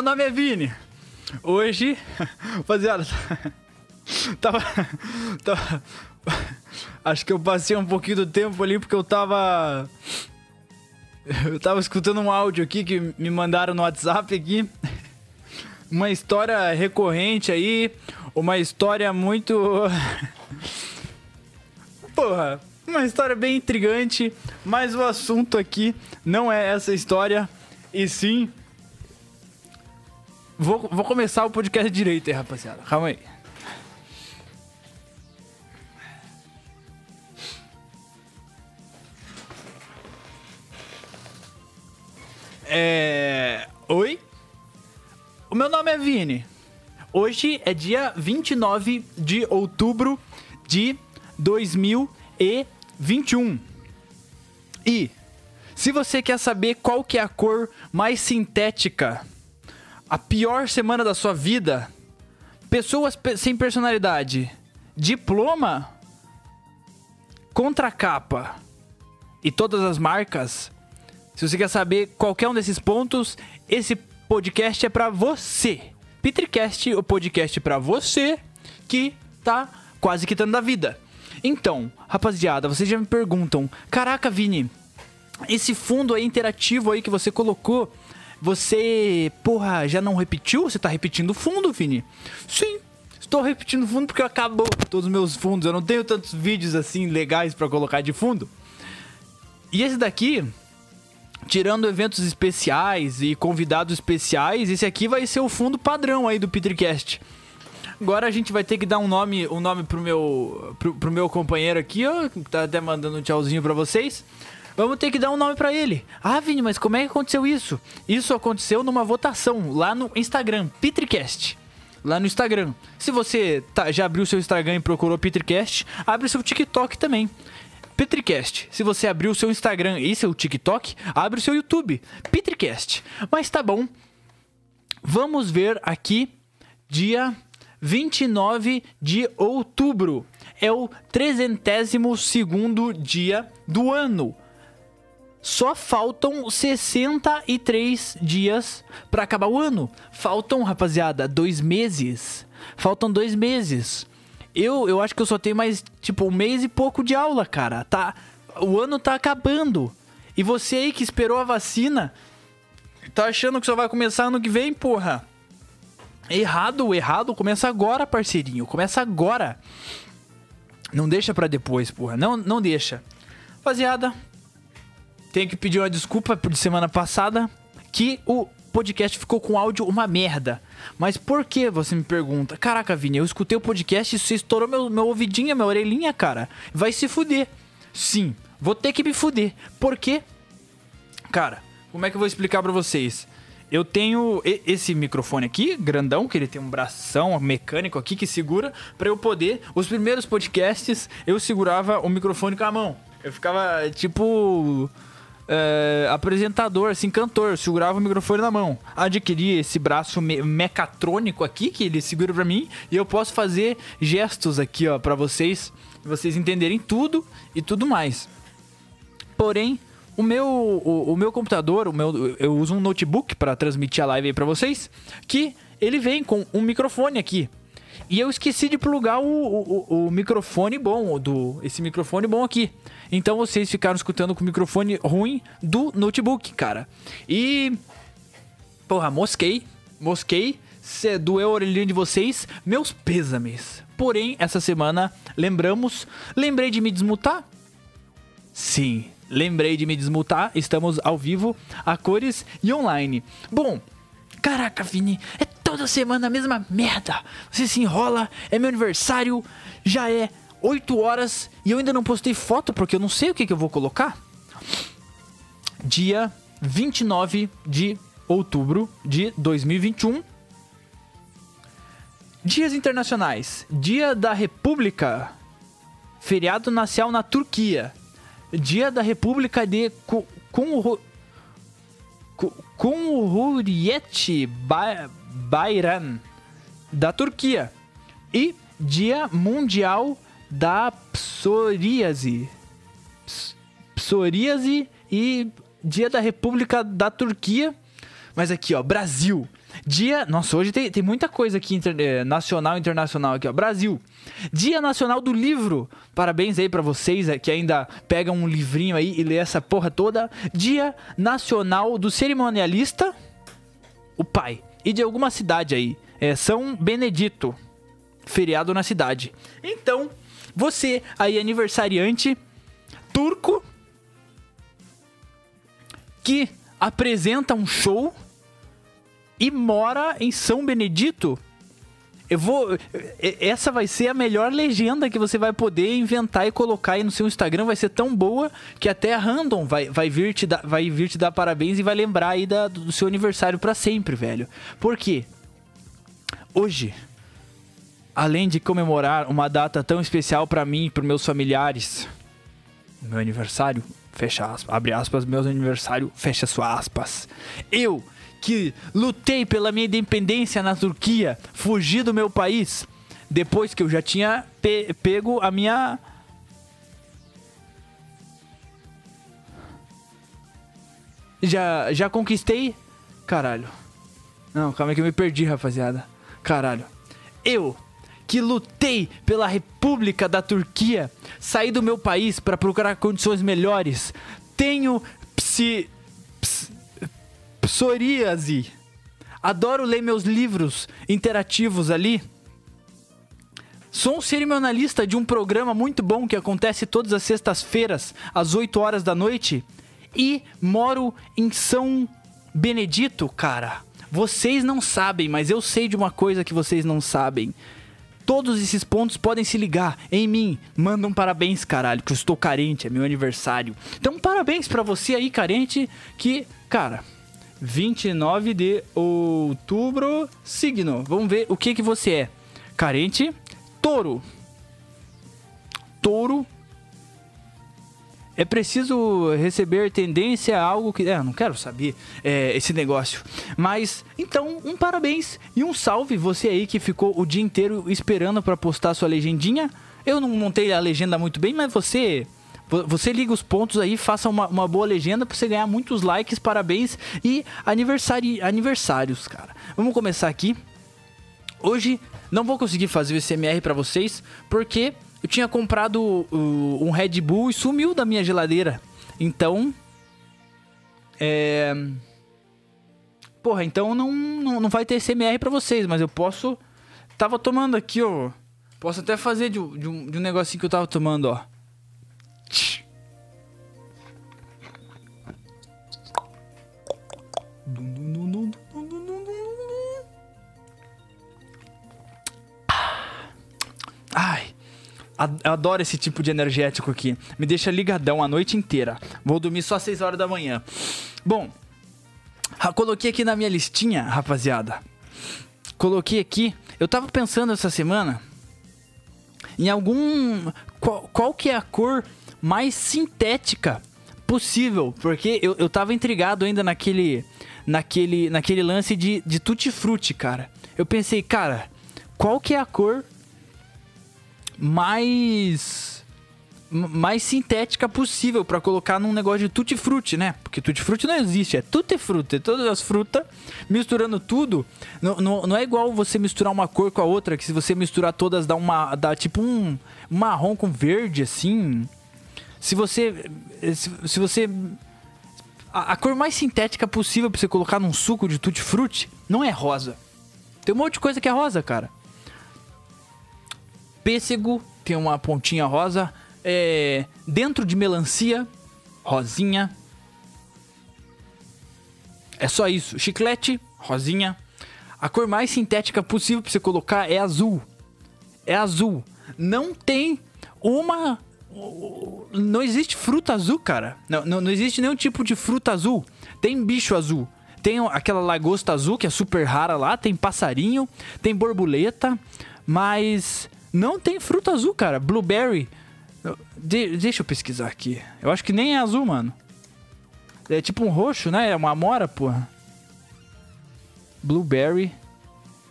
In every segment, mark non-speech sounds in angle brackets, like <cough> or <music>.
meu nome é Vini. Hoje, <laughs> rapaziada, <laughs> tava, tava. Acho que eu passei um pouquinho do tempo ali porque eu tava. Eu tava escutando um áudio aqui que me mandaram no WhatsApp aqui. Uma história recorrente aí. Uma história muito. <laughs> Porra, uma história bem intrigante. Mas o assunto aqui não é essa história. E sim. Vou, vou começar o podcast direito aí, rapaziada. Calma aí. É. Oi? O meu nome é Vini. Hoje é dia 29 de outubro de 2021. E se você quer saber qual que é a cor mais sintética, a pior semana da sua vida, pessoas pe- sem personalidade, diploma, contracapa e todas as marcas, se você quer saber qualquer um desses pontos, esse podcast é pra você. Petricast, o podcast pra você que tá quase quitando da vida. Então, rapaziada, vocês já me perguntam: "Caraca, Vini, esse fundo aí interativo aí que você colocou, você, porra, já não repetiu? Você tá repetindo fundo, Vini?" Sim. Estou repetindo fundo porque acabou todos os meus fundos. Eu não tenho tantos vídeos assim legais pra colocar de fundo. E esse daqui, tirando eventos especiais e convidados especiais, esse aqui vai ser o fundo padrão aí do Petercast. Agora a gente vai ter que dar um nome, um nome pro meu pro, pro meu companheiro aqui, ó, que tá até mandando um tchauzinho pra vocês. Vamos ter que dar um nome pra ele. Ah, Vini, mas como é que aconteceu isso? Isso aconteceu numa votação lá no Instagram, Petricast. Lá no Instagram. Se você tá- já abriu seu Instagram e procurou Petricast, abre seu TikTok também. Petricast. Se você abriu o seu Instagram e seu TikTok, abre o seu YouTube. Petricast. Mas tá bom. Vamos ver aqui dia 29 de outubro. É o 302º dia do ano. Só faltam 63 dias pra acabar o ano. Faltam, rapaziada, dois meses. Faltam dois meses. Eu, eu acho que eu só tenho mais, tipo, um mês e pouco de aula, cara. Tá, o ano tá acabando. E você aí que esperou a vacina, tá achando que só vai começar ano que vem, porra? Errado, errado, começa agora, parceirinho. Começa agora. Não deixa pra depois, porra. Não, não deixa. Rapaziada, tenho que pedir uma desculpa por semana passada que o podcast ficou com áudio uma merda. Mas por que você me pergunta? Caraca, Vini, eu escutei o podcast e você estourou meu, meu ouvidinho, minha orelhinha, cara. Vai se fuder. Sim, vou ter que me fuder. Por quê? Cara, como é que eu vou explicar pra vocês? Eu tenho esse microfone aqui, grandão, que ele tem um bração mecânico aqui que segura, pra eu poder. Os primeiros podcasts eu segurava o microfone com a mão. Eu ficava tipo. É, apresentador, assim, cantor, segurava o microfone na mão. Adquiri esse braço me mecatrônico aqui, que ele segura pra mim, e eu posso fazer gestos aqui, ó, pra vocês, vocês entenderem tudo e tudo mais. Porém, o meu, o, o meu computador, o meu, eu uso um notebook para transmitir a live aí para vocês, que ele vem com um microfone aqui. E eu esqueci de plugar o, o, o- microfone bom, do esse microfone bom aqui. Então vocês ficaram escutando com o microfone ruim do notebook, cara. E Porra, mosquei. Mosquei. Se doeu a orelhinha de vocês, meus pêsames. Porém, essa semana, lembramos. Lembrei de me desmutar? Sim, lembrei de me desmutar. Estamos ao vivo, a cores e online. Bom, caraca, Vini, é toda semana a mesma merda. Você se enrola, é meu aniversário, já é 8 horas e eu ainda não postei foto porque eu não sei o que, que eu vou colocar dia 29 de outubro de 2021. Dias internacionais: Dia da República, feriado nacional na Turquia, Dia da República de Ku- Kumru- Ku- Cumhuriyet Ba- Bayram da Turquia e Dia Mundial da Psoríase. Ps- Psoríase e Dia da República da Turquia. Mas aqui, ó, Brasil. Dia. Nossa, hoje tem, tem muita coisa aqui inter, eh, nacional e internacional aqui, ó. Brasil. Dia Nacional do Livro. Parabéns aí pra vocês eh, que ainda pegam um livrinho aí e lê essa porra toda. Dia Nacional do Cerimonialista. O pai. E de alguma cidade aí. É São Benedito. Feriado na cidade. Então, você aí, aniversariante turco, que apresenta um show e mora em São Benedito. Eu vou. Essa vai ser a melhor legenda que você vai poder inventar e colocar aí no seu Instagram. Vai ser tão boa que até a Random vai, vai, vir, te dar, vai vir te dar parabéns e vai lembrar aí da, do seu aniversário para sempre, velho. Por quê? Hoje, além de comemorar uma data tão especial para mim e para meus familiares, meu aniversário, fecha aspas, abre aspas, meu aniversário, fecha suas aspas. Eu que lutei pela minha independência na Turquia, fugi do meu país, depois que eu já tinha pe pego a minha. Já, já conquistei. Caralho. Não, calma aí que eu me perdi, rapaziada. Caralho. Eu, que lutei pela República da Turquia, saí do meu país para procurar condições melhores. Tenho ps, psoríase. Adoro ler meus livros interativos ali. Sou um cerimonialista de um programa muito bom que acontece todas as sextas-feiras, às 8 horas da noite. E moro em São Benedito, cara. Vocês não sabem, mas eu sei de uma coisa que vocês não sabem. Todos esses pontos podem se ligar em mim. Manda um parabéns, caralho, que eu estou carente, é meu aniversário. Então, parabéns para você aí, carente, que, cara, 29 de outubro, signo. Vamos ver o que que você é. Carente, touro. Touro. É preciso receber tendência a algo que. É, não quero saber é, esse negócio. Mas, então, um parabéns e um salve você aí que ficou o dia inteiro esperando para postar sua legendinha. Eu não montei a legenda muito bem, mas você você liga os pontos aí, faça uma, uma boa legenda pra você ganhar muitos likes, parabéns e aniversário, aniversários, cara. Vamos começar aqui. Hoje não vou conseguir fazer o SMR para vocês, porque eu tinha comprado uh, um Red Bull e sumiu da minha geladeira. Então. É. Porra, então não, não, não vai ter SMR para vocês, mas eu posso. Tava tomando aqui, ó. Posso até fazer de, de, um, de um negocinho que eu tava tomando, ó. Ai, adoro esse tipo de energético aqui. Me deixa ligadão a noite inteira. Vou dormir só às 6 horas da manhã. Bom, coloquei aqui na minha listinha, rapaziada. Coloquei aqui. Eu tava pensando essa semana em algum. Qual, qual que é a cor mais sintética possível? Porque eu, eu tava intrigado ainda naquele. Naquele, naquele lance de, de tutti frutti, cara. Eu pensei, cara, qual que é a cor mais mais sintética possível para colocar num negócio de tutti frutti, né? Porque tutti frutti não existe, é tutti frutti, é todas as frutas misturando tudo. Não, não, não, é igual você misturar uma cor com a outra, que se você misturar todas dá uma dá tipo um marrom com verde assim. Se você se, se você a, a, cor mais sintética possível para você colocar num suco de tutti frutti não é rosa. Tem um monte de coisa que é rosa, cara pêssego, tem uma pontinha rosa. É, dentro de melancia, rosinha. É só isso. Chiclete, rosinha. A cor mais sintética possível para você colocar é azul. É azul. Não tem uma. Não existe fruta azul, cara. Não, não, não existe nenhum tipo de fruta azul. Tem bicho azul. Tem aquela lagosta azul que é super rara lá. Tem passarinho. Tem borboleta. Mas não tem fruta azul, cara. Blueberry. De deixa eu pesquisar aqui. Eu acho que nem é azul, mano. É tipo um roxo, né? É uma amora, porra. Blueberry.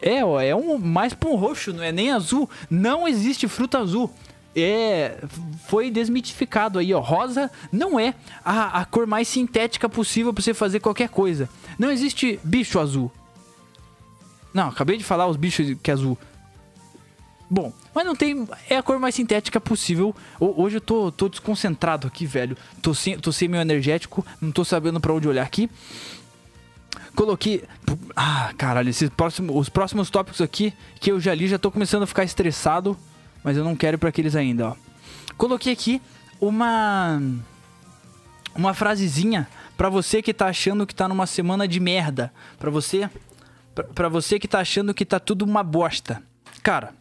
É, ó, é um mais pra um roxo, não é nem azul. Não existe fruta azul. É foi desmitificado aí, ó. Rosa não é a, a cor mais sintética possível para você fazer qualquer coisa. Não existe bicho azul. Não, acabei de falar os bichos que é azul. Bom, mas não tem. É a cor mais sintética possível. Hoje eu tô, tô desconcentrado aqui, velho. Tô sem, tô sem meu energético. Não tô sabendo para onde olhar aqui. Coloquei. Ah, caralho, esses próximos, os próximos tópicos aqui que eu já li, já tô começando a ficar estressado. Mas eu não quero pra aqueles ainda, ó. Coloquei aqui uma. Uma frasezinha para você que tá achando que tá numa semana de merda. Pra você. Pra você que tá achando que tá tudo uma bosta. Cara,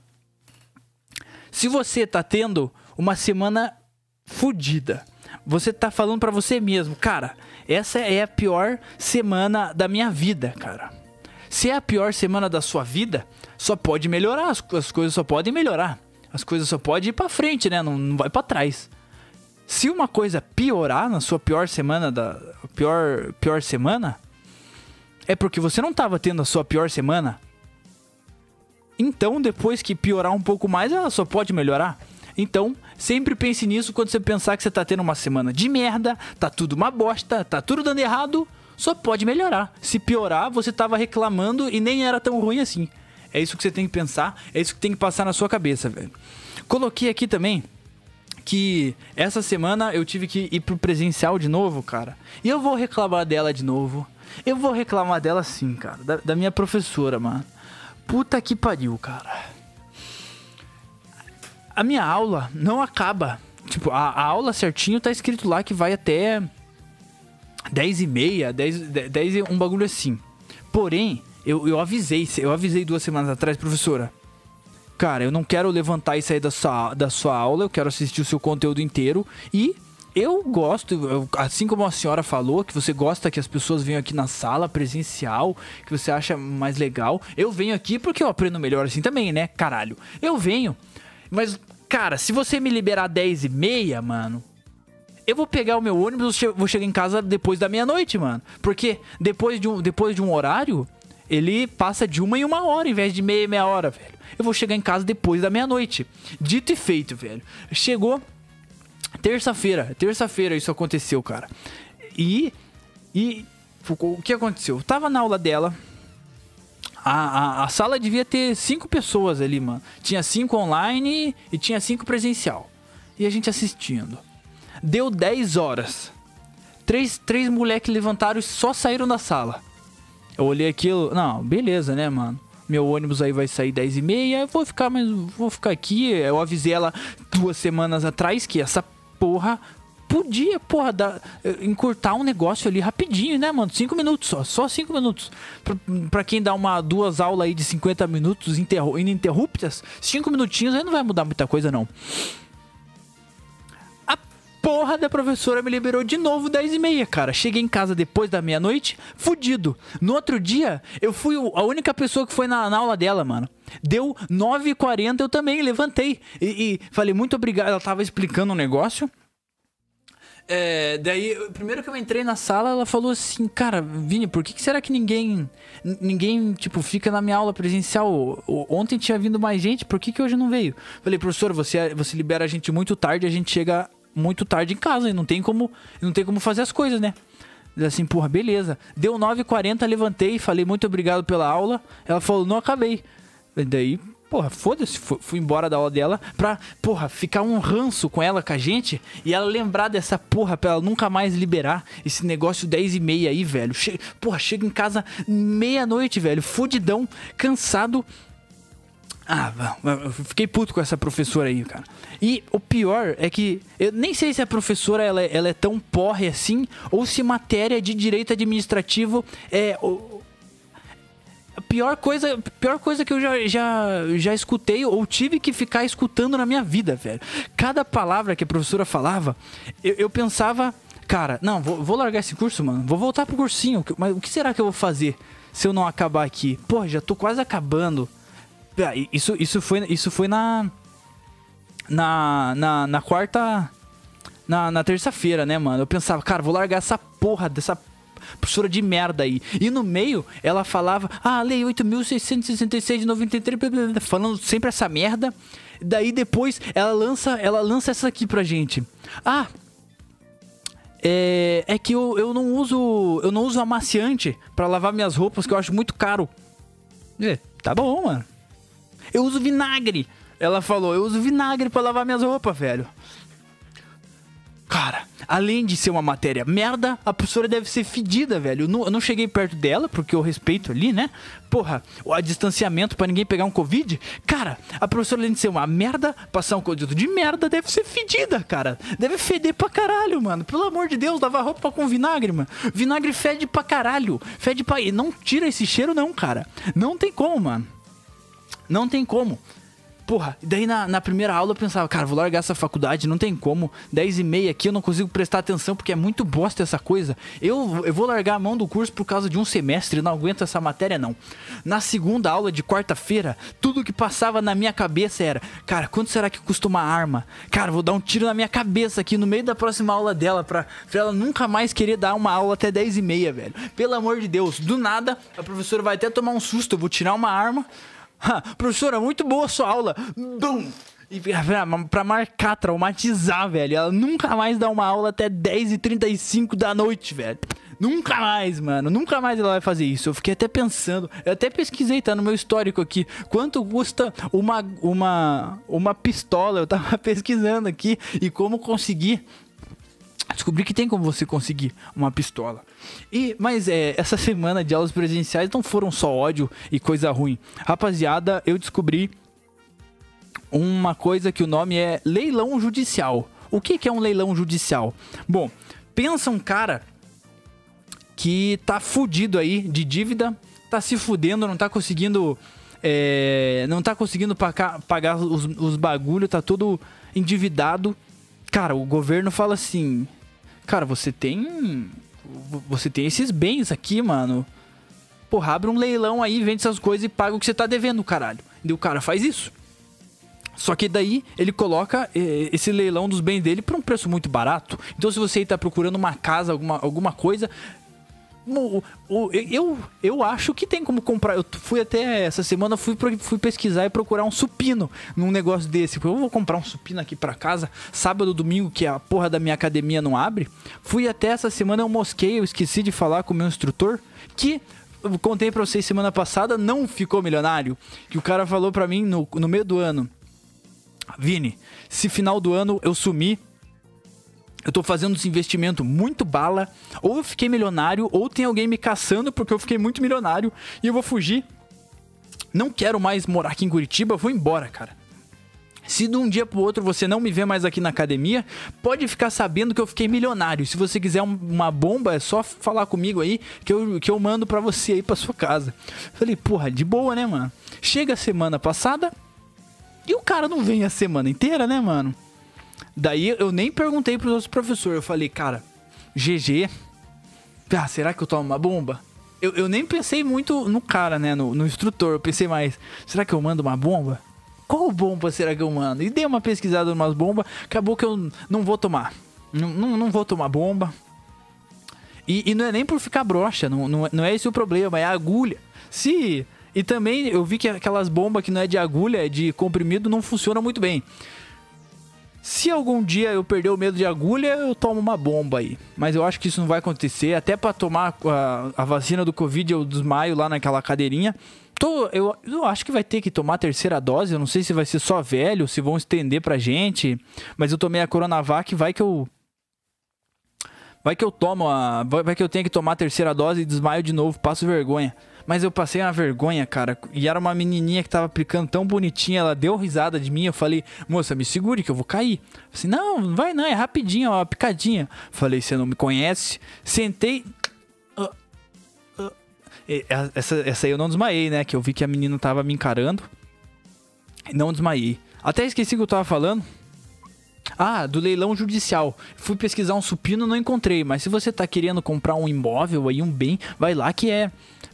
se você tá tendo uma semana fodida, você tá falando para você mesmo, cara, essa é a pior semana da minha vida, cara. Se é a pior semana da sua vida, só pode melhorar, as, as coisas só podem melhorar. As coisas só podem ir para frente, né? Não, não vai para trás. Se uma coisa piorar na sua pior semana da pior pior semana, é porque você não estava tendo a sua pior semana então, depois que piorar um pouco mais, ela só pode melhorar. Então, sempre pense nisso quando você pensar que você tá tendo uma semana de merda, tá tudo uma bosta, tá tudo dando errado, só pode melhorar. Se piorar, você tava reclamando e nem era tão ruim assim. É isso que você tem que pensar, é isso que tem que passar na sua cabeça, velho. Coloquei aqui também que essa semana eu tive que ir pro presencial de novo, cara. E eu vou reclamar dela de novo. Eu vou reclamar dela sim, cara. Da, da minha professora, mano. Puta que pariu, cara. A minha aula não acaba. Tipo, a, a aula certinho tá escrito lá que vai até 10 e meia, 10, 10 e um bagulho assim. Porém, eu, eu avisei, eu avisei duas semanas atrás, professora. Cara, eu não quero levantar e sair da sua, da sua aula, eu quero assistir o seu conteúdo inteiro e eu gosto, assim como a senhora falou, que você gosta que as pessoas venham aqui na sala presencial, que você acha mais legal. Eu venho aqui porque eu aprendo melhor assim também, né? Caralho. Eu venho. Mas, cara, se você me liberar 10 e meia, mano, eu vou pegar o meu ônibus, vou chegar em casa depois da meia-noite, mano. Porque depois de, um, depois de um horário, ele passa de uma em uma hora, em vez de meia e meia hora, velho. Eu vou chegar em casa depois da meia-noite. Dito e feito, velho. Chegou Terça-feira, terça-feira isso aconteceu, cara. E. E. O que aconteceu? Eu tava na aula dela. A, a, a, sala devia ter cinco pessoas ali, mano. Tinha cinco online e tinha cinco presencial. E a gente assistindo. Deu 10 horas. Três, três moleques levantaram e só saíram da sala. Eu olhei aquilo. Não, beleza, né, mano? Meu ônibus aí vai sair 10 e meia. Eu vou ficar, mas vou ficar aqui. Eu avisei ela duas semanas atrás que essa porra, podia, porra, dar, eh, encurtar um negócio ali rapidinho, né, mano? Cinco minutos só, só cinco minutos. Pra quem dá uma, duas aulas aí de 50 minutos ininterruptas, cinco minutinhos aí não vai mudar muita coisa, não. Porra da professora me liberou de novo 10 e meia, cara. Cheguei em casa depois da meia-noite, fudido. No outro dia, eu fui a única pessoa que foi na, na aula dela, mano. Deu 9h40, eu também levantei. E, e, falei, muito obrigado. Ela tava explicando um negócio. É, daí, primeiro que eu entrei na sala, ela falou assim, cara, Vini, por que, que será que ninguém, ninguém, tipo, fica na minha aula presencial? Ontem tinha vindo mais gente, por que, que hoje não veio? Falei, professor, você, você libera a gente muito tarde, a gente chega muito tarde em casa e não tem como, não tem como fazer as coisas, né? Assim, porra, beleza. Deu 9h40, levantei, falei muito obrigado pela aula. Ela falou, não acabei. E daí, porra, foda-se, fui embora da aula dela pra, porra, ficar um ranço com ela, com a gente, e ela lembrar dessa porra pra ela nunca mais liberar esse negócio 10 e meia aí, velho. Che porra, chega em casa meia-noite, velho, fudidão, cansado. Ah, eu fiquei puto com essa professora aí, cara. E o pior é que eu nem sei se a professora ela, é, ela é tão porre assim, ou se matéria de direito administrativo é a pior coisa, pior coisa que eu já, já, já escutei ou tive que ficar escutando na minha vida, velho. Cada palavra que a professora falava, eu, eu pensava, cara, não, vou, vou largar esse curso, mano. Vou voltar pro cursinho. Mas o que será que eu vou fazer se eu não acabar aqui? Pô, já tô quase acabando. Isso, isso foi, isso foi na, na, na, na quarta. Na, na terça-feira, né, mano? Eu pensava, cara, vou largar essa porra dessa professora de merda aí. E no meio, ela falava, ah, lei 8.666 de 93, falando sempre essa merda. Daí depois ela lança, ela lança essa aqui pra gente. Ah, é, é que eu, eu não uso eu não uso amaciante para lavar minhas roupas que eu acho muito caro. Tá bom, mano. Eu uso vinagre. Ela falou, eu uso vinagre para lavar minhas roupas, velho. Cara, além de ser uma matéria merda, a professora deve ser fedida, velho. Eu não, eu não, cheguei perto dela, porque eu respeito ali, né? Porra, o distanciamento para ninguém pegar um Covid. Cara, a professora, além de ser uma merda, passar um conteúdo de merda, deve ser fedida, cara. Deve feder pra caralho, mano. Pelo amor de Deus, lavar roupa com vinagre, mano. Vinagre fede pra caralho. Fede pra. E não tira esse cheiro, não, cara. Não tem como, mano. Não tem como. Porra, daí na, na primeira aula eu pensava, cara, vou largar essa faculdade, não tem como. 10 e meia aqui eu não consigo prestar atenção porque é muito bosta essa coisa. Eu, eu vou largar a mão do curso por causa de um semestre, não aguento essa matéria não. Na segunda aula de quarta-feira, tudo que passava na minha cabeça era, cara, quanto será que custa uma arma? Cara, vou dar um tiro na minha cabeça aqui no meio da próxima aula dela pra, pra ela nunca mais querer dar uma aula até 10 e meia, velho. Pelo amor de Deus, do nada a professora vai até tomar um susto, eu vou tirar uma arma professora, muito boa a sua aula. Bum! E pra marcar, traumatizar, velho. Ela nunca mais dá uma aula até 10h35 da noite, velho. Nunca mais, mano. Nunca mais ela vai fazer isso. Eu fiquei até pensando. Eu até pesquisei, tá no meu histórico aqui. Quanto custa uma, uma, uma pistola? Eu tava <laughs> pesquisando aqui. E como conseguir descobri que tem como você conseguir uma pistola. E mas é, essa <laughs> semana de aulas presenciais não foram só ódio e coisa ruim. Rapaziada, eu descobri uma coisa que o nome é leilão judicial. O que, que é um leilão judicial? Bom, pensa um cara que tá fudido aí de dívida, tá se fudendo, não tá conseguindo. É, não tá conseguindo pagar, pagar os, os bagulho, tá todo endividado. Cara, o governo fala assim: Cara, você tem. Você tem esses bens aqui, mano. Porra, abre um leilão aí, vende essas coisas e paga o que você tá devendo, caralho. E o cara faz isso. Só que daí ele coloca eh, esse leilão dos bens dele por um preço muito barato. Então, se você está procurando uma casa, alguma, alguma coisa, eu, eu acho que tem como comprar. Eu fui até essa semana, fui, fui pesquisar e procurar um supino num negócio desse. Eu vou comprar um supino aqui pra casa, sábado, domingo, que a porra da minha academia não abre. Fui até essa semana, eu mosquei, eu esqueci de falar com o meu instrutor, que eu contei pra vocês semana passada, não ficou milionário. Que o cara falou pra mim no, no meio do ano. Vini, se final do ano eu sumir, eu tô fazendo esse investimento muito bala, ou eu fiquei milionário, ou tem alguém me caçando porque eu fiquei muito milionário e eu vou fugir. Não quero mais morar aqui em Curitiba, vou embora, cara. Se de um dia pro outro você não me vê mais aqui na academia, pode ficar sabendo que eu fiquei milionário. Se você quiser uma bomba, é só falar comigo aí que eu, que eu mando pra você aí pra sua casa. Falei, porra, de boa, né, mano? Chega a semana passada e o cara não vem a semana inteira, né, mano? Daí eu nem perguntei pros outros professores. Eu falei, cara, GG. Ah, será que eu tomo uma bomba? Eu, eu nem pensei muito no cara, né? No, no instrutor. Eu pensei mais, será que eu mando uma bomba? Qual bomba será que eu mando? E dei uma pesquisada umas bombas. Acabou que eu não vou tomar. Não, não, não vou tomar bomba. E, e, não é nem por ficar broxa. Não, não, não é esse o problema. É a agulha. Se. E também eu vi que aquelas bombas que não é de agulha, é de comprimido, não funcionam muito bem. Se algum dia eu perder o medo de agulha, eu tomo uma bomba aí. Mas eu acho que isso não vai acontecer. Até para tomar a, a, vacina do Covid, eu desmaio lá naquela cadeirinha. Tô, eu, eu acho que vai ter que tomar a terceira dose. Eu não sei se vai ser só velho, se vão estender pra gente. Mas eu tomei a Coronavac, vai que eu. Vai que eu tomo a. Vai que eu tenho que tomar a terceira dose e desmaio de novo, passo vergonha. Mas eu passei uma vergonha, cara. E era uma menininha que tava aplicando tão bonitinha. Ela deu risada de mim. Eu falei, moça, me segure que eu vou cair. Assim, não, não vai não, é rapidinho, ó, picadinha. Falei, você não me conhece? Sentei. Uh, uh. Essa, essa aí eu não desmaiei, né? Que eu vi que a menina tava me encarando. Não desmaiei. Até esqueci o que eu tava falando. Ah, do leilão judicial. Fui pesquisar um supino, não encontrei. Mas se você tá querendo comprar um imóvel aí, um bem, vai lá que é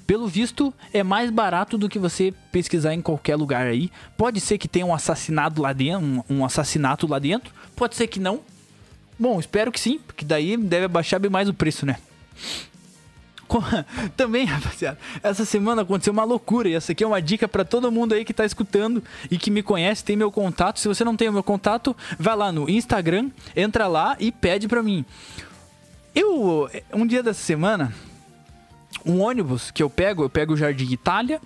pelo visto, é mais barato do que você pesquisar em qualquer lugar aí. Pode ser que tenha um assassinato lá dentro, um, assassinato lá dentro. Pode ser que não. Bom, espero que sim, porque daí deve abaixar bem mais o preço, né? <laughs> Também, rapaziada, essa semana aconteceu uma loucura e essa aqui é uma dica para todo mundo aí que tá escutando e que me conhece, tem meu contato. Se você não tem o meu contato, vai lá no Instagram, entra lá e pede para mim. Eu, um dia dessa semana, um ônibus que eu pego, eu pego o Jardim Itália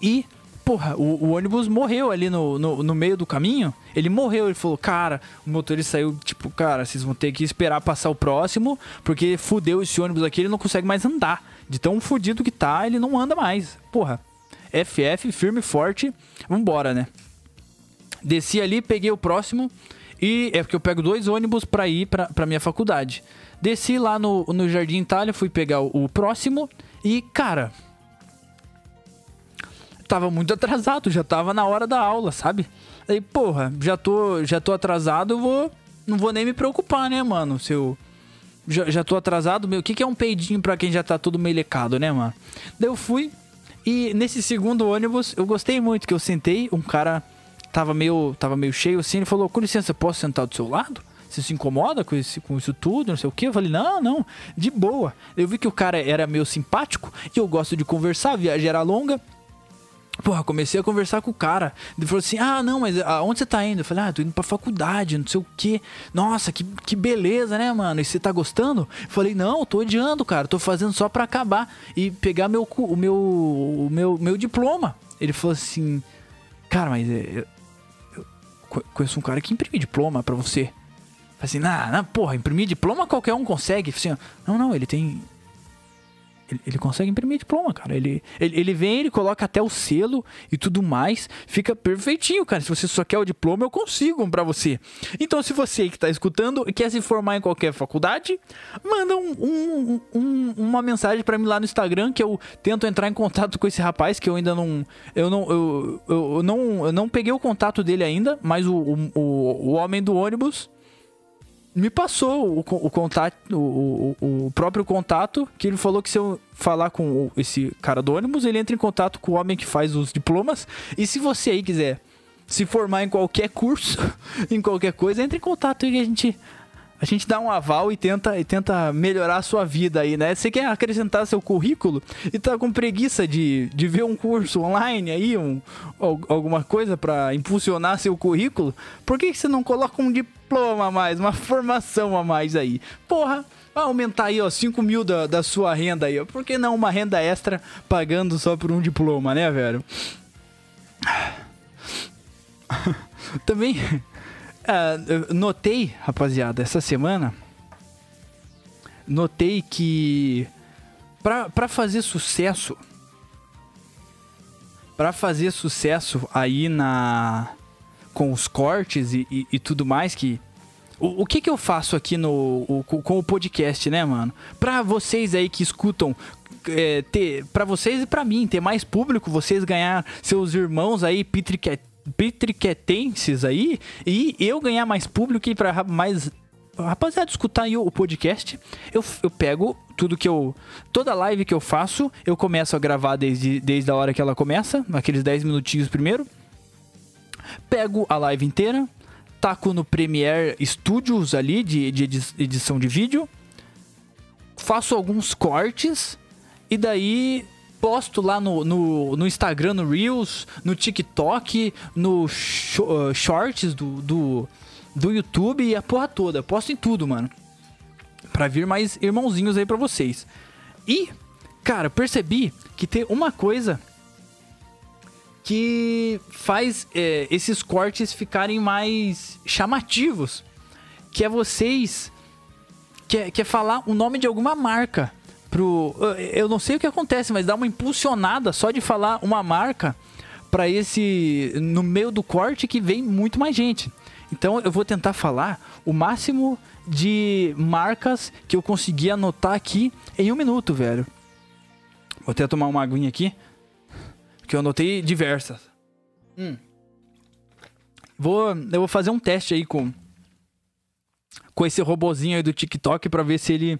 e porra, o, o, ônibus morreu ali no, no, no, meio do caminho. Ele morreu, ele falou, cara, o motorista saiu, tipo, cara, vocês vão ter que esperar passar o próximo, porque fudeu esse ônibus aqui, ele não consegue mais andar. De tão fudido que tá, ele não anda mais. Porra, FF, firme e forte, vambora, né? Desci ali, peguei o próximo, e é porque eu pego dois ônibus pra ir pra, pra minha faculdade. Desci lá no, no Jardim Itália, fui pegar o, o próximo, e, cara tava muito atrasado, já tava na hora da aula, sabe? Aí, porra, já tô, já tô atrasado, vou. Não vou nem me preocupar, né, mano? Se eu. Já, já tô atrasado, meu. O que, que é um peidinho pra quem já tá todo melecado, né, mano? Daí eu fui. E nesse segundo ônibus, eu gostei muito que eu sentei, um cara tava meio, tava meio cheio assim, ele falou: Com licença, posso sentar do seu lado? Você se incomoda com, esse, com isso tudo, não sei o que? Eu falei, não, não, de boa. Eu vi que o cara era meio simpático e eu gosto de conversar, a viagem era longa. Porra, comecei a conversar com o cara. Ele falou assim: Ah, não, mas aonde você tá indo? Eu falei: Ah, tô indo pra faculdade, não sei o quê. Nossa, que, que beleza, né, mano? E você tá gostando? Eu falei: Não, tô odiando, cara. Tô fazendo só pra acabar e pegar meu, o meu, o meu, meu diploma. Ele falou assim: Cara, mas eu conheço um cara que imprime diploma pra você. Falei assim: Nah, nah, porra, imprimir diploma qualquer um consegue. Assim, não, não, ele tem ele, consegue imprimir diploma, cara. Ele, ele, ele vem, ele coloca até o selo e tudo mais. Fica perfeitinho, cara. Se você só quer o diploma, eu consigo pra você. Então, se você que tá escutando e quer se formar em qualquer faculdade, manda um, um, um, uma mensagem para mim lá no Instagram que eu tento entrar em contato com esse rapaz que eu ainda não. Eu não. Eu, eu, eu não, eu não peguei o contato dele ainda, mas o, o, o homem do ônibus me passou o, o contato, o, o, o, próprio contato, que ele falou que se eu falar com esse cara do ônibus, ele entra em contato com o homem que faz os diplomas. E se você aí quiser se formar em qualquer curso, <laughs> em qualquer coisa, entre em contato e a gente a gente dá um aval e tenta, e tenta melhorar a sua vida aí, né? Você quer acrescentar seu currículo e tá com preguiça de, de ver um curso online aí, um, alguma coisa para impulsionar seu currículo, por que, você não coloca um diploma a mais, uma formação a mais aí? Porra, vai aumentar aí, ó, 5 mil da, da sua renda aí, ó. Por que não uma renda extra pagando só por um diploma, né, velho? <laughs> Também Uh, notei, rapaziada, essa semana. Notei que para fazer sucesso, para fazer sucesso aí na com os cortes e, e, e tudo mais que o, o, que que eu faço aqui no o, com o podcast, né, mano? Pra vocês aí que escutam é, ter para vocês e para mim ter mais público, vocês ganhar seus irmãos aí Peter petriquetenses aí e eu ganhar mais público e para mais rapaziada escutar aí o podcast, eu, eu pego tudo que eu. Toda live que eu faço, eu começo a gravar desde, desde a hora que ela começa, naqueles 10 minutinhos primeiro. Pego a live inteira, taco no Premiere Studios ali de, de edição de vídeo, faço alguns cortes e daí posto lá no, no, no, Instagram, no Reels, no TikTok, no sh uh, Shorts do, do, do YouTube e a porra toda. Posto em tudo, mano. Pra vir mais irmãozinhos aí pra vocês. E, cara, percebi que tem uma coisa que faz é, esses cortes ficarem mais chamativos. Que é vocês. Quer, quer falar o nome de alguma marca pro. Eu não sei o que acontece, mas dá uma impulsionada só de falar uma marca para esse. no meio do corte que vem muito mais gente. Então eu vou tentar falar o máximo de marcas que eu consegui anotar aqui em um minuto, velho. Vou até tomar uma aguinha aqui. Que eu anotei diversas. Hum. Vou, eu vou fazer um teste aí com com esse robozinho aí do TikTok para ver se ele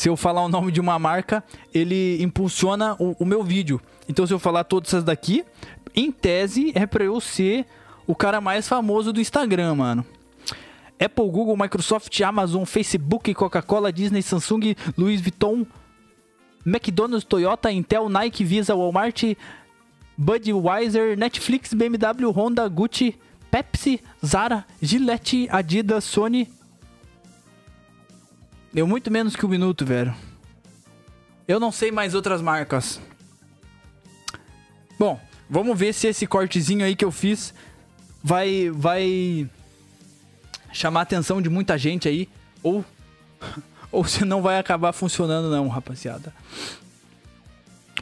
se eu falar o nome de uma marca, ele impulsiona o, o meu vídeo. Então, se eu falar todas essas daqui, em tese é para eu ser o cara mais famoso do Instagram, mano. Apple, Google, Microsoft, Amazon, Facebook, Coca-Cola, Disney, Samsung, Louis Vuitton, McDonald's, Toyota, Intel, Nike, Visa, Walmart, Budweiser, Netflix, BMW, Honda, Gucci, Pepsi, Zara, Gillette, Adidas, Sony. Deu muito menos que um minuto, velho. Eu não sei mais outras marcas. Bom, vamos ver se esse cortezinho aí que eu fiz vai vai chamar a atenção de muita gente aí ou <laughs> ou se não vai acabar funcionando não, rapaziada.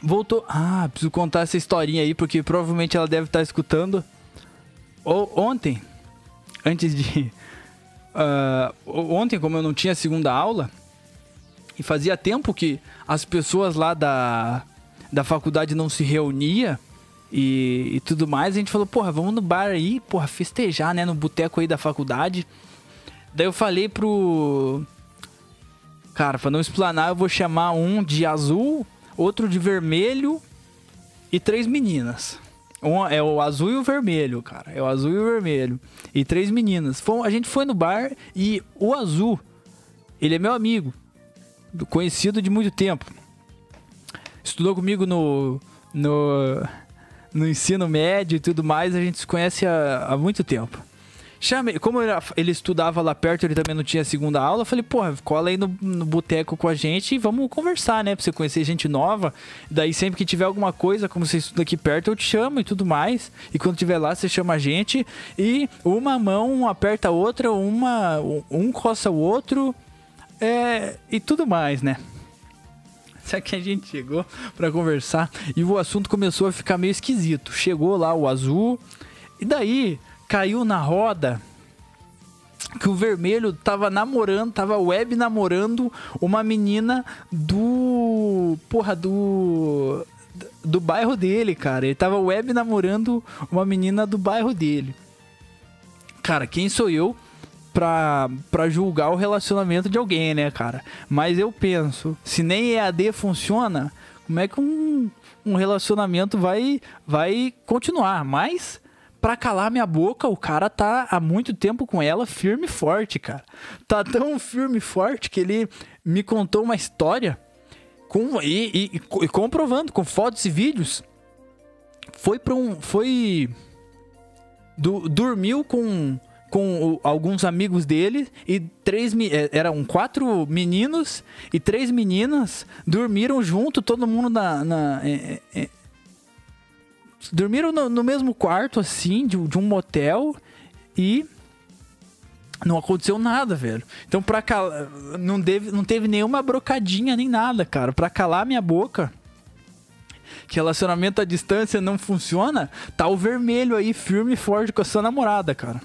Voltou. Ah, preciso contar essa historinha aí porque provavelmente ela deve estar escutando. Ou ontem, antes de uh, ontem como eu não tinha segunda aula e fazia tempo que as pessoas lá da da faculdade não se reunia e, e, tudo mais, a gente falou, porra, vamos no bar aí, porra, festejar, né, no boteco aí da faculdade. Daí eu falei pro. Cara, pra não explanar, eu vou chamar um de azul, outro de vermelho e três meninas. Um, é o azul e o vermelho, cara. É o azul e o vermelho. E três meninas. Fom, a gente foi no bar e o azul, ele é meu amigo. Conhecido de muito tempo. Estudou comigo no. no no ensino médio e tudo mais, a gente se conhece há, há muito tempo. Chamei, como ele, estudava lá perto, ele também não tinha segunda aula, eu falei, porra, cola aí no, no boteco com a gente e vamos conversar, né? Pra você conhecer gente nova. Daí sempre que tiver alguma coisa, como você estuda aqui perto, eu te chamo e tudo mais. E quando tiver lá, você chama a gente e uma mão aperta a outra, uma, um coça o outro é, e tudo mais, né? Só que a gente chegou para conversar e o assunto começou a ficar meio esquisito. Chegou lá o azul e daí caiu na roda que o vermelho tava namorando, tava web namorando uma menina do. Porra, do. Do bairro dele, cara. Ele tava web namorando uma menina do bairro dele. Cara, quem sou eu pra, pra julgar o relacionamento de alguém, né, cara? Mas eu penso, se nem EAD funciona, como é que um, um relacionamento vai, vai continuar? Mas pra calar minha boca, o cara tá há muito tempo com ela, firme e forte, cara. Tá tão firme e forte que ele me contou uma história com, e, e, e comprovando, com fotos e vídeos. Foi pra um. Foi. Do, dormiu com com o, alguns amigos dele e três é, eram quatro meninos e três meninas dormiram junto todo mundo na, na é, é, dormiram no, no, mesmo quarto assim de, de, um motel e não aconteceu nada, velho. Então para calar, não não teve nenhuma brocadinha nem nada, cara, para calar minha boca. Que relacionamento à distância não funciona, tá o vermelho aí firme e forte com a sua namorada, cara.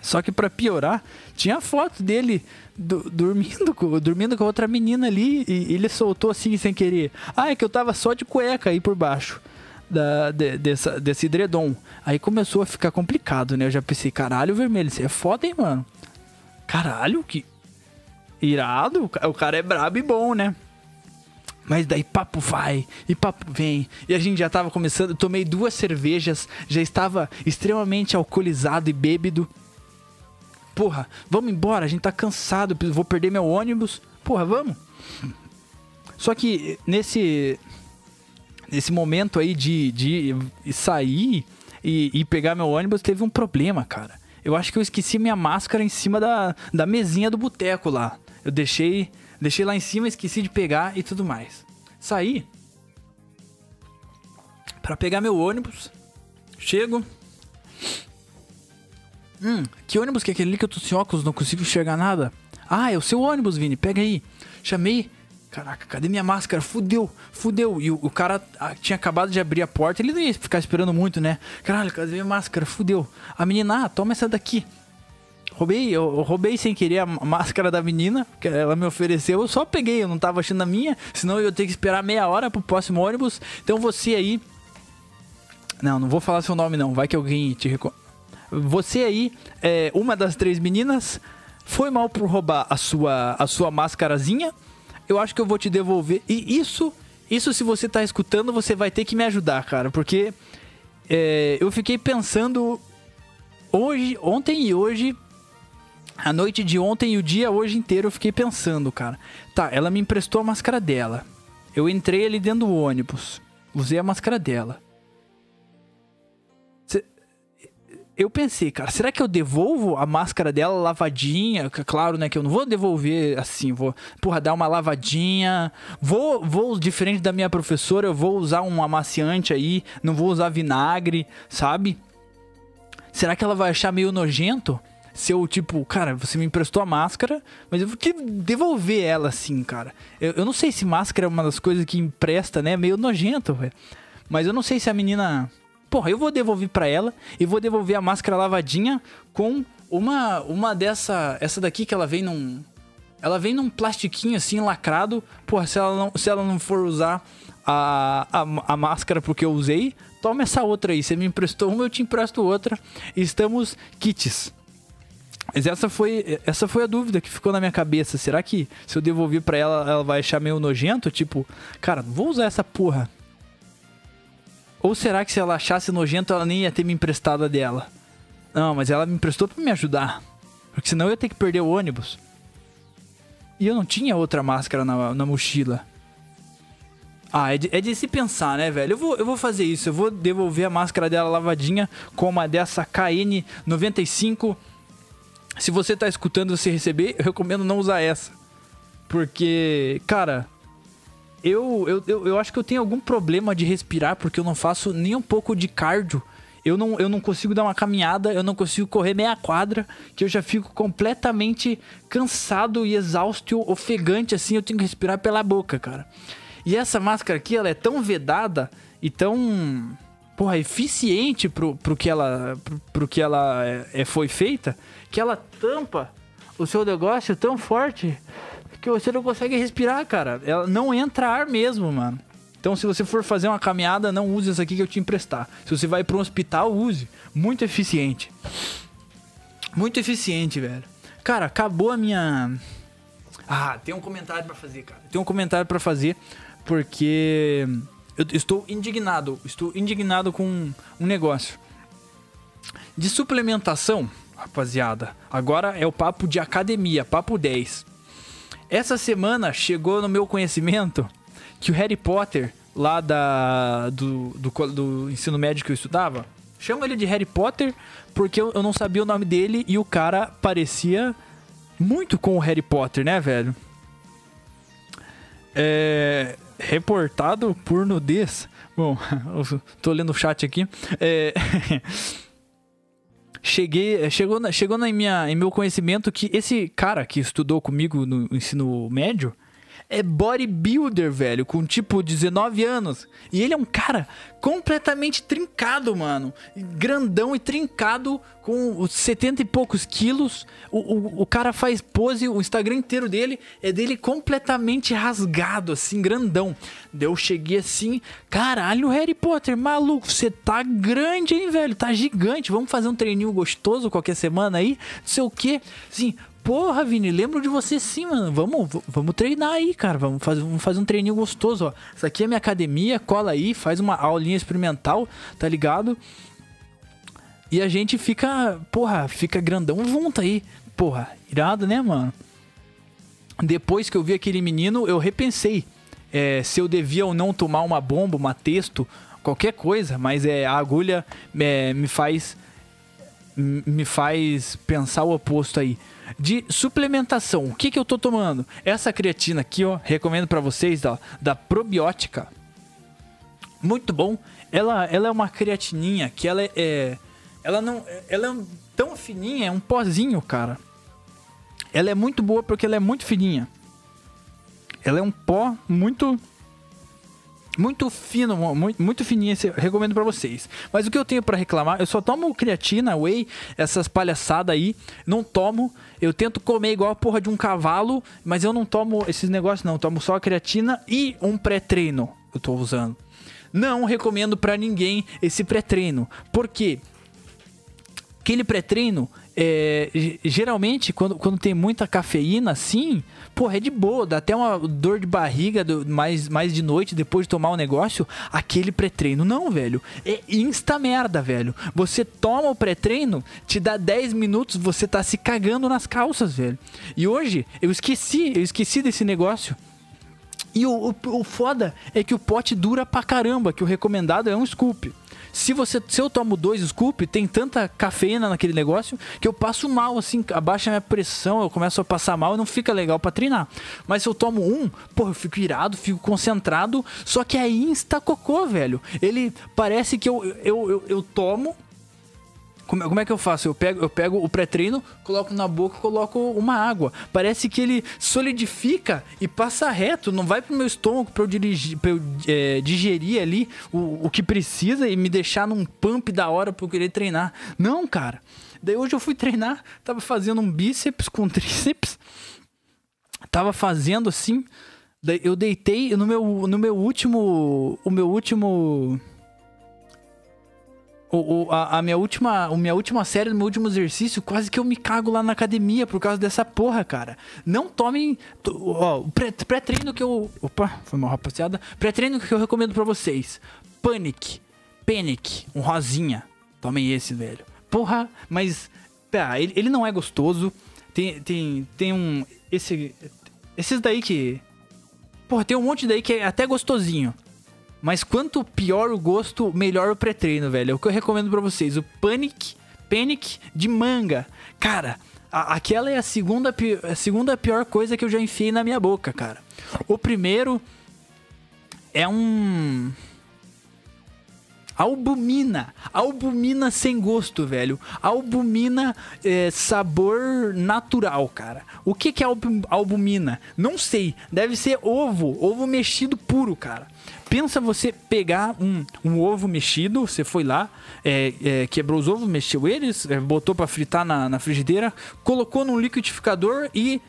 Só que para piorar, tinha foto dele do, dormindo, com, dormindo com outra menina ali e ele soltou assim sem querer. Ah, é que eu tava só de cueca aí por baixo da, de, dessa, desse edredom. Aí começou a ficar complicado, né? Eu já pensei, caralho, vermelho, você é foda, hein, mano? Caralho, que irado. O cara é brabo e bom, né? Mas daí papo vai e papo vem. E a gente já tava começando, tomei duas cervejas, já estava extremamente alcoolizado e bêbado porra, vamos embora, a gente tá cansado, vou perder meu ônibus. Porra, vamos. Só que nesse nesse momento aí de, de sair e, e pegar meu ônibus, teve um problema, cara. Eu acho que eu esqueci minha máscara em cima da, da mesinha do boteco lá. Eu deixei, deixei lá em cima, esqueci de pegar e tudo mais. Saí para pegar meu ônibus. Chego, Hum, que ônibus que é aquele que eu tô sem óculos, não consigo enxergar nada? Ah, é o seu ônibus, Vini, pega aí. Chamei. Caraca, cadê minha máscara? Fudeu, fudeu. E o, o cara ah, tinha acabado de abrir a porta, ele não ia ficar esperando muito, né? Caralho, cadê minha máscara? Fudeu. A menina, ah, toma essa daqui. Roubei, eu, eu, roubei sem querer a máscara da menina, que ela me ofereceu. Eu só peguei, eu não tava achando a minha, senão eu ia ter que esperar meia hora pro próximo ônibus. Então você aí. Não, não vou falar seu nome não, vai que alguém te reconhece você aí, é, uma das três meninas, foi mal por roubar a sua, a sua máscarazinha. Eu acho que eu vou te devolver. E isso, isso se você tá escutando, você vai ter que me ajudar, cara. Porque é, eu fiquei pensando hoje, ontem e hoje, a noite de ontem e o dia hoje inteiro eu fiquei pensando, cara. Tá, ela me emprestou a máscara dela. Eu entrei ali dentro do ônibus. Usei a máscara dela. Eu pensei, cara, será que eu devolvo a máscara dela lavadinha? Claro, né, que eu não vou devolver assim, vou, porra, dar uma lavadinha. Vou, vou diferente da minha professora, eu vou usar um amaciante aí, não vou usar vinagre, sabe? Será que ela vai achar meio nojento? Se eu, tipo, cara, você me emprestou a máscara, mas eu vou que devolver ela assim, cara. Eu, eu não sei se máscara é uma das coisas que empresta, né? Meio nojento, velho. Mas eu não sei se a menina Porra, eu vou devolver para ela e vou devolver a máscara lavadinha com uma uma dessa, essa daqui que ela vem num ela vem num plastiquinho assim lacrado. Porra, se ela não, se ela não for usar a, a, a máscara porque eu usei, toma essa outra aí. Você me emprestou uma, eu te empresto outra. Estamos kits. Mas essa foi, essa foi a dúvida que ficou na minha cabeça. Será que se eu devolver para ela, ela vai achar meio nojento? Tipo, cara, vou usar essa porra. Ou será que se ela achasse nojento, ela nem ia ter me emprestado a dela? Não, mas ela me emprestou para me ajudar. Porque senão eu ia ter que perder o ônibus. E eu não tinha outra máscara na, na mochila. Ah, é de, é de, se pensar, né, velho? Eu vou, eu vou fazer isso. Eu vou devolver a máscara dela lavadinha com uma dessa KN95. Se você tá escutando você receber, eu recomendo não usar essa. Porque, cara, eu, eu, eu, eu acho que eu tenho algum problema de respirar porque eu não faço nem um pouco de cardio. Eu não, eu não consigo dar uma caminhada, eu não consigo correr meia quadra, que eu já fico completamente cansado e exausto, ofegante, assim, eu tenho que respirar pela boca, cara. E essa máscara aqui, ela é tão vedada e tão, porra, eficiente pro, pro que ela, pro, pro que ela é, é, foi feita, que ela tampa o seu negócio tão forte que você não consegue respirar, cara. Ela não entra ar mesmo, mano. Então, se você for fazer uma caminhada, não use essa aqui que eu te emprestar. Se você vai para um hospital, use. Muito eficiente. Muito eficiente, velho. Cara, acabou a minha. Ah, tem um comentário para fazer, cara. Tem um comentário para fazer porque eu estou indignado. Estou indignado com um negócio de suplementação, rapaziada. Agora é o papo de academia, papo 10. Essa semana chegou no meu conhecimento que o Harry Potter, lá da, do, do, do ensino médio que eu estudava, chama ele de Harry Potter porque eu, eu não sabia o nome dele e o cara parecia muito com o Harry Potter, né, velho? É, reportado por nudez. Bom, <laughs> tô lendo o chat aqui. É, <laughs> cheguei, eh, chegou, chegou na minha, em meu conhecimento que esse cara que estudou comigo no ensino médio é bodybuilder, velho, com tipo 19 anos. E ele é um cara completamente trincado, mano. Grandão e trincado, com 70 e poucos quilos. O, o, o cara faz pose, o Instagram inteiro dele é dele completamente rasgado, assim, grandão. Daí eu cheguei assim, caralho, Harry Potter, maluco, você tá grande, hein, velho? Tá gigante. Vamos fazer um treininho gostoso qualquer semana aí? Não sei o quê. Assim, Porra, Vini, lembro de você sim, mano. Vamos, vamos treinar aí, cara. Vamos fazer, vamos fazer um treininho gostoso, ó. Isso aqui é minha academia, cola aí, faz uma aulinha experimental, tá ligado? E a gente fica, porra, fica grandão junto aí. Porra, irado, né, mano? Depois que eu vi aquele menino, eu repensei é, se eu devia ou não tomar uma bomba, uma texto, qualquer coisa, mas é, a agulha é, me faz me faz pensar o oposto aí de suplementação. O que, que eu tô tomando? Essa creatina aqui, ó, recomendo para vocês, ó, da probiótica. Muito bom. Ela, ela é uma creatininha que ela é, ela não, ela é tão fininha, é um pozinho, cara. Ela é muito boa porque ela é muito fininha. Ela é um pó muito muito fino, muito, muito fininho, esse, recomendo para vocês. Mas o que eu tenho para reclamar, eu só tomo creatina, whey, essas palhaçadas aí, não tomo. Eu tento comer igual a porra de um cavalo, mas eu não tomo esses negócios não, eu tomo só a creatina e um pré-treino. Eu tô usando. Não recomendo para ninguém esse pré-treino. Por quê? Aquele pré-treino é, geralmente, quando, quando tem muita cafeína, assim, porra, é de boa, dá até uma dor de barriga do, mais, mais de noite depois de tomar o um negócio. Aquele pré-treino, não, velho. É insta merda, velho. Você toma o pré-treino, te dá 10 minutos, você tá se cagando nas calças, velho. E hoje, eu esqueci, eu esqueci desse negócio. E o, o, o foda é que o pote dura pra caramba, que o recomendado é um scoop. Se você, se eu tomo dois scoop, tem tanta cafeína naquele negócio que eu passo mal, assim, abaixa a minha pressão, eu começo a passar mal e não fica legal para treinar. Mas se eu tomo um, pô, eu fico irado, fico concentrado, só que é insta cocô, velho. Ele parece que eu, eu, eu, eu tomo, como, como é que eu faço? Eu pego, eu pego o pré-treino, coloco na boca, coloco uma água. Parece que ele solidifica e passa reto, não vai pro meu estômago pra eu, dirigir, pra eu é, digerir ali o, o que precisa e me deixar num pump da hora pra eu querer treinar. Não, cara. Daí hoje eu fui treinar, tava fazendo um bíceps com <laughs> tríceps, tava fazendo assim. Eu deitei no meu, no meu último. O meu último o, o, a, a, minha última, a minha última série, meu último exercício, quase que eu me cago lá na academia por causa dessa porra, cara. Não tomem. Ó, o pré-treino que eu. Opa, foi mal, rapaziada. Pré-treino que eu recomendo para vocês: Panic. Panic, um rosinha. Tomem esse, velho. Porra, mas. Tá, ele, ele não é gostoso. Tem, tem, tem um. Esse. Esses daí que. Porra, tem um monte daí que é até gostosinho. Mas quanto pior o gosto, melhor o pré-treino, velho. É o que eu recomendo para vocês. O Panic, Panic de manga. Cara, a, aquela é a segunda, a segunda pior coisa que eu já enfiei na minha boca, cara. O primeiro é um Albumina. Albumina sem gosto, velho. Albumina é, sabor natural, cara. O que, que é albumina? Não sei. Deve ser ovo. Ovo mexido puro, cara. Pensa você pegar um, um ovo mexido, você foi lá, é, é, quebrou os ovos, mexeu eles, é, botou para fritar na, na frigideira, colocou num liquidificador e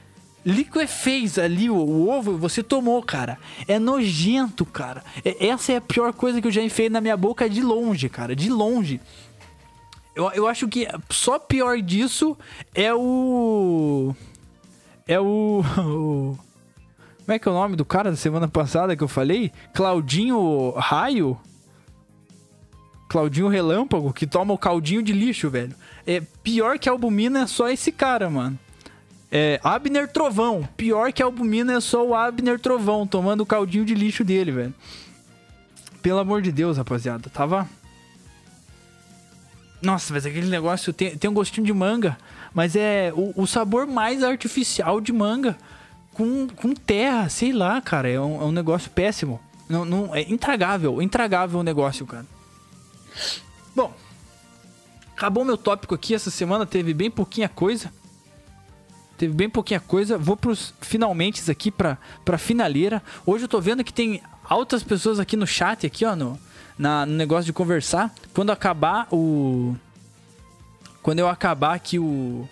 liquefez ali o, o, ovo você tomou, cara. É nojento, cara. É, essa é a pior coisa que eu já enfiei na minha boca de longe, cara. De longe. Eu, eu acho que só pior disso é o. É o. <laughs> como é que é o nome do cara da semana passada que eu falei? Claudinho Raio? Claudinho Relâmpago, que toma o caldinho de lixo, velho. É pior que albumina é só esse cara, mano. É, Abner Trovão. Pior que albumina é só o Abner Trovão tomando o caldinho de lixo dele, velho. Pelo amor de Deus, rapaziada. Tava. Nossa, mas aquele negócio tem, tem um gostinho de manga. Mas é o, o sabor mais artificial de manga. Com, com terra, sei lá, cara. É um, é um negócio péssimo. Não, não, é intragável, intragável o negócio, cara. Bom, acabou meu tópico aqui essa semana. Teve bem pouquinha coisa. Teve bem pouquinha coisa. Vou pros finalmente aqui pra, pra finaleira. Hoje eu tô vendo que tem altas pessoas aqui no chat, aqui, ó, no, na, no negócio de conversar. Quando acabar o. Quando eu acabar aqui o.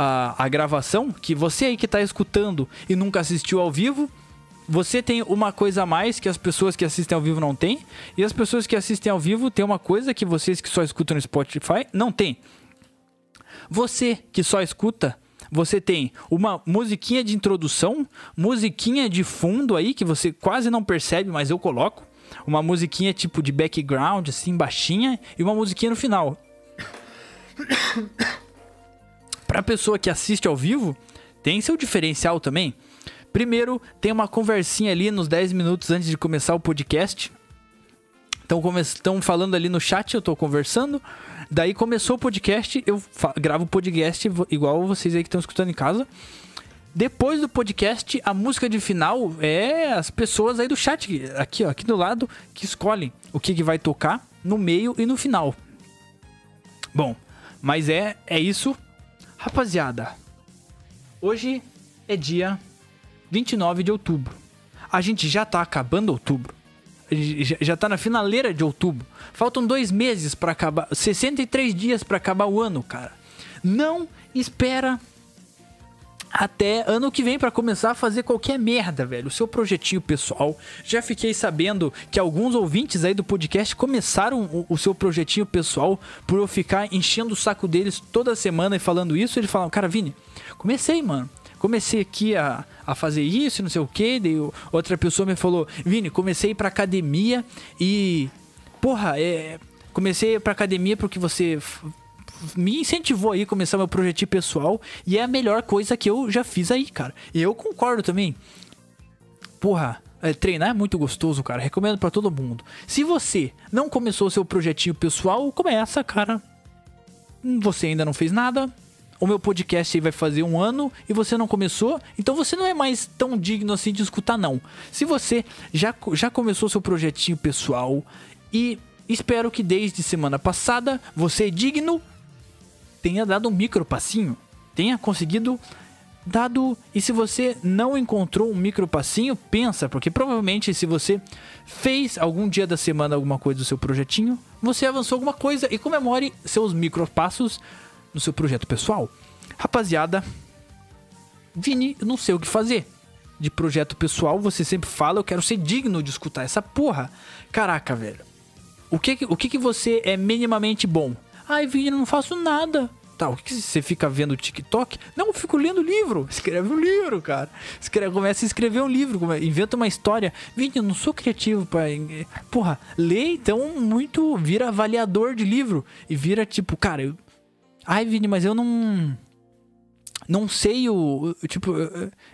A, a gravação, que você aí que tá escutando e nunca assistiu ao vivo, você tem uma coisa a mais que as pessoas que assistem ao vivo não têm. E as pessoas que assistem ao vivo têm uma coisa que vocês que só escutam no Spotify não têm. Você que só escuta você tem uma musiquinha de introdução, musiquinha de fundo aí que você quase não percebe, mas eu coloco. Uma musiquinha tipo de background, assim, baixinha, e uma musiquinha no final. Pra pessoa que assiste ao vivo, tem seu diferencial também. Primeiro, tem uma conversinha ali nos 10 minutos antes de começar o podcast. Estão falando ali no chat, eu estou conversando. Daí começou o podcast, eu gravo o podcast igual vocês aí que estão escutando em casa. Depois do podcast, a música de final é as pessoas aí do chat, aqui, ó, aqui do lado, que escolhem o que, que vai tocar no meio e no final. Bom, mas é, é isso. Rapaziada, hoje é dia 29 de outubro. A gente já tá acabando outubro já tá na finaleira de outubro. Faltam dois meses para acabar, 63 dias para acabar o ano, cara. Não espera até ano que vem para começar a fazer qualquer merda, velho. O seu projetinho pessoal. Já fiquei sabendo que alguns ouvintes aí do podcast começaram o, o, seu projetinho pessoal por eu ficar enchendo o saco deles toda semana e falando isso. Eles falam, cara, Vini, comecei, mano comecei aqui a, a fazer isso, não sei o que. Daí outra pessoa me falou, Vini, comecei pra academia e. Porra, é. Comecei pra academia porque você me incentivou aí a começar meu projetinho pessoal e é a melhor coisa que eu já fiz aí, cara. E eu concordo também. Porra, É, treinar é muito gostoso, cara. Recomendo para todo mundo. Se você não começou seu projetinho pessoal, começa, cara. Você ainda não fez nada. O meu podcast aí vai fazer um ano e você não começou, então você não é mais tão digno assim de escutar, não. Se você já, já começou seu projetinho pessoal e espero que desde semana passada você, digno, tenha dado um micro passinho, tenha conseguido dado. E se você não encontrou um micro passinho, pensa, porque provavelmente se você fez algum dia da semana alguma coisa do seu projetinho, você avançou alguma coisa e comemore seus micro passos no seu projeto pessoal. Rapaziada, Vini, eu não sei o que fazer. De projeto pessoal, você sempre fala, eu quero ser digno de escutar essa porra. Caraca, velho. O que o que, que você é minimamente bom? Ai, Vini, não faço nada. Tá, o que você fica vendo TikTok? Não, eu fico lendo livro. Escreve um livro, cara. Escreve, começa a escrever um livro, inventa uma história. Vini, eu não sou criativo para Porra, lê então muito, vira avaliador de livro. E vira tipo, cara, eu... Ai, Vini, mas eu não não sei o. Tipo,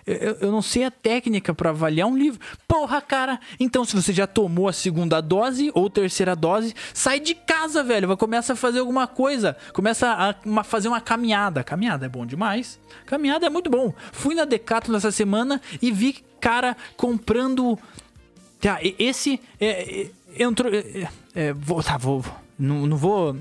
eu, eu não sei a técnica para avaliar um livro. Porra, cara! Então, se você já tomou a segunda dose ou terceira dose, sai de casa, velho. Vai começar a fazer alguma coisa. Começa a uma, fazer uma caminhada. Caminhada é bom demais. Caminhada é muito bom. Fui na Decathlon essa semana e vi cara comprando. Tá, esse. É, é, entrou. É, é, vou, tá, vou. Não, não vou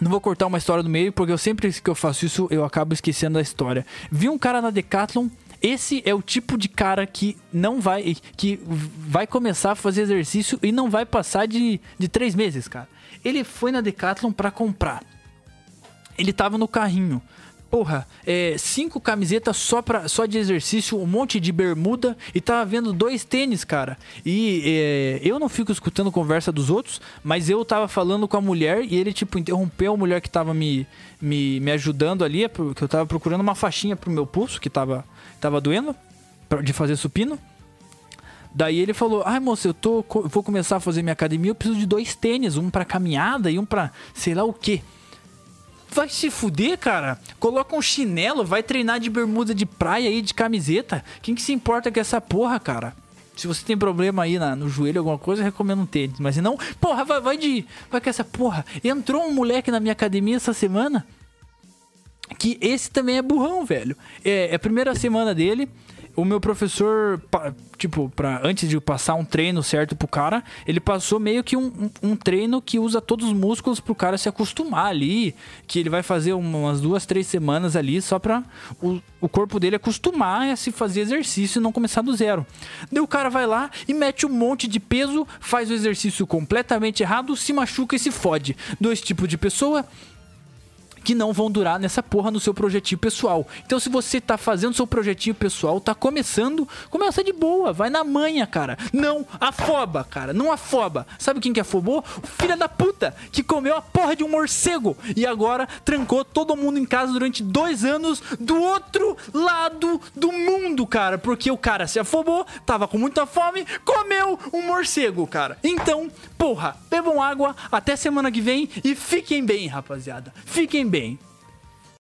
não vou cortar uma história do meio, porque eu sempre que eu faço isso, eu acabo esquecendo da história. Vi um cara na Decathlon esse é o tipo de cara que não vai. que vai começar a fazer exercício e não vai passar de, de três meses, cara. Ele foi na Decathlon para comprar. Ele tava no carrinho porra, é, cinco camisetas só, pra, só de exercício, um monte de bermuda e tava vendo dois tênis, cara. E é, eu não fico escutando conversa dos outros, mas eu tava falando com a mulher e ele, tipo, interrompeu a mulher que tava me, me, me ajudando ali, porque eu tava procurando uma faixinha pro meu pulso que tava, tava doendo, de fazer supino. Daí ele falou: Ai, moça, eu tô, vou começar a fazer minha academia. Eu preciso de dois tênis, um para caminhada e um para sei lá o que. Vai se fuder, cara. Coloca um chinelo, vai treinar de bermuda de praia aí, de camiseta. Quem que se importa com essa porra, cara? Se você tem problema aí na, no joelho, alguma coisa, recomendo um tênis. Mas se não, porra, vai, vai de. Vai com essa porra. Entrou um moleque na minha academia essa semana. Que esse também é burrão, velho. É, é a primeira semana dele o meu professor, tipo, pra, antes de passar um treino certo pro cara, ele passou meio que um, um, treino que usa todos os músculos pro cara se acostumar ali. Que ele vai fazer umas duas, três semanas ali só pra o, o corpo dele acostumar a se fazer exercício e não começar do zero. Daí o cara vai lá e mete um monte de peso, faz o exercício completamente errado, se machuca e se fode. Dois tipos de pessoa que não vão durar nessa porra no seu projetinho pessoal. Então, se você tá fazendo seu projetinho pessoal, tá começando, começa de boa, vai na manha, cara. Não afoba, cara, não afoba. Sabe quem que afobou? O filho da puta que comeu a porra de um morcego e agora trancou todo mundo em casa durante dois anos do outro lado do mundo, cara. Porque o cara se afobou, tava com muita fome, comeu um morcego, cara. Então, porra, bebam água, até semana que vem e fiquem bem, rapaziada. Fiquem bem.